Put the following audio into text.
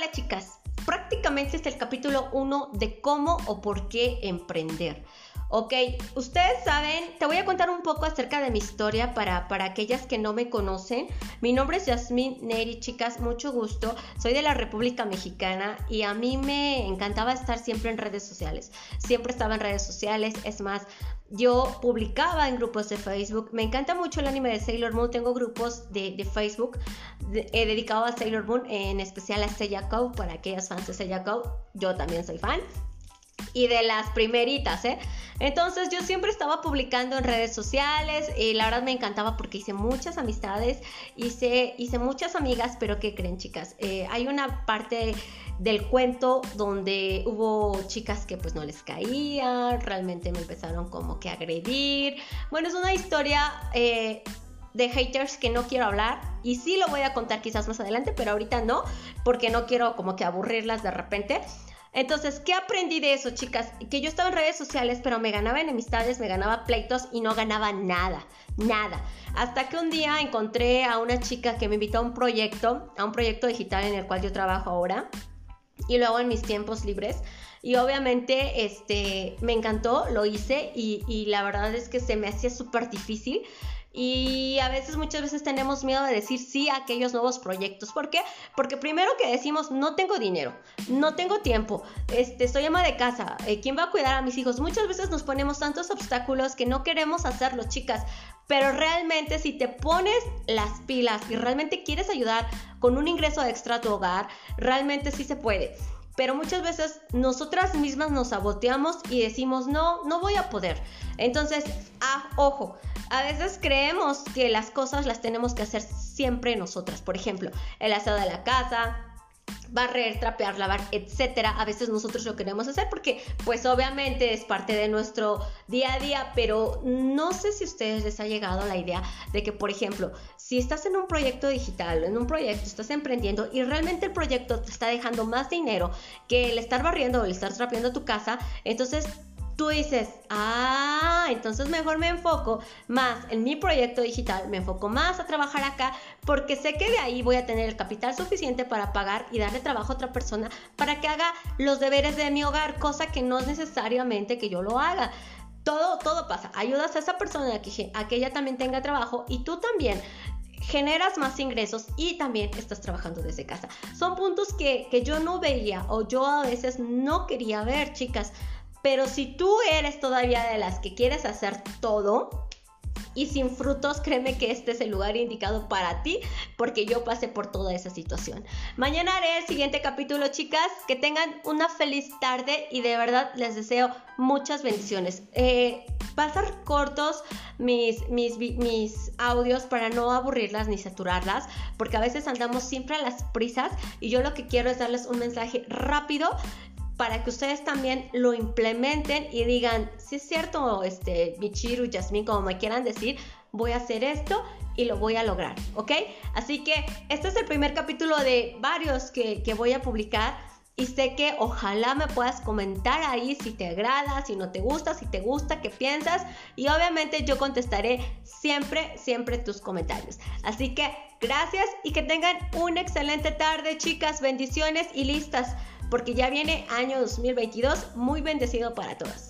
Hola chicas, prácticamente es el capítulo 1 de cómo o por qué emprender. Ok, ustedes saben, te voy a contar un poco acerca de mi historia para, para aquellas que no me conocen. Mi nombre es Yasmin Neri, chicas, mucho gusto. Soy de la República Mexicana y a mí me encantaba estar siempre en redes sociales. Siempre estaba en redes sociales, es más, yo publicaba en grupos de Facebook. Me encanta mucho el anime de Sailor Moon. Tengo grupos de, Facebook he dedicado a Sailor Moon, en especial a Seiya para aquellas fans de Seiya Yo también soy fan y de las primeritas, ¿eh? Entonces yo siempre estaba publicando en redes sociales y la verdad me encantaba porque hice muchas amistades, hice, hice muchas amigas, pero ¿qué creen chicas? Eh, hay una parte del cuento donde hubo chicas que pues no les caía, realmente me empezaron como que a agredir. Bueno, es una historia... Eh, de haters que no quiero hablar y sí lo voy a contar quizás más adelante, pero ahorita no, porque no quiero como que aburrirlas de repente. Entonces, ¿qué aprendí de eso, chicas? Que yo estaba en redes sociales, pero me ganaba enemistades, me ganaba pleitos y no ganaba nada, nada. Hasta que un día encontré a una chica que me invitó a un proyecto, a un proyecto digital en el cual yo trabajo ahora y luego en mis tiempos libres. Y obviamente este, me encantó, lo hice y, y la verdad es que se me hacía súper difícil y a veces, muchas veces tenemos miedo de decir sí a aquellos nuevos proyectos. ¿Por qué? Porque primero que decimos, no tengo dinero, no tengo tiempo, este, estoy ama de casa, eh, ¿quién va a cuidar a mis hijos? Muchas veces nos ponemos tantos obstáculos que no queremos hacerlo, chicas. Pero realmente si te pones las pilas y realmente quieres ayudar con un ingreso extra a tu hogar, realmente sí se puede pero muchas veces nosotras mismas nos saboteamos y decimos, no, no voy a poder. Entonces, ah, ojo, a veces creemos que las cosas las tenemos que hacer siempre nosotras. Por ejemplo, el asado de la casa, barrer, trapear, lavar, etcétera. A veces nosotros lo queremos hacer porque, pues, obviamente es parte de nuestro día a día, pero no sé si a ustedes les ha llegado la idea de que, por ejemplo, si estás en un proyecto digital, en un proyecto, estás emprendiendo y realmente el proyecto te está dejando más dinero que el estar barriendo o el estar trapeando tu casa, entonces tú dices, ah, entonces mejor me enfoco más en mi proyecto digital, me enfoco más a trabajar acá, porque sé que de ahí voy a tener el capital suficiente para pagar y darle trabajo a otra persona para que haga los deberes de mi hogar, cosa que no es necesariamente que yo lo haga. Todo, todo pasa. Ayudas a esa persona a que, ella también tenga trabajo y tú también generas más ingresos y también estás trabajando desde casa. Son puntos que, que, yo no veía o yo a veces no quería ver, chicas. Pero si tú eres todavía de las que quieres hacer todo y sin frutos, créeme que este es el lugar indicado para ti porque yo pasé por toda esa situación. Mañana haré el siguiente capítulo, chicas. Que tengan una feliz tarde y de verdad les deseo muchas bendiciones. Eh, pasar cortos mis, mis, mis audios para no aburrirlas ni saturarlas, porque a veces andamos siempre a las prisas y yo lo que quiero es darles un mensaje rápido para que ustedes también lo implementen y digan, si es cierto, este, Michiru, Yasmin, como me quieran decir, voy a hacer esto y lo voy a lograr, ¿ok? Así que este es el primer capítulo de varios que, que voy a publicar y sé que ojalá me puedas comentar ahí si te agrada, si no te gusta, si te gusta, qué piensas y obviamente yo contestaré siempre, siempre tus comentarios. Así que gracias y que tengan una excelente tarde chicas, bendiciones y listas porque ya viene año 2022 muy bendecido para todas.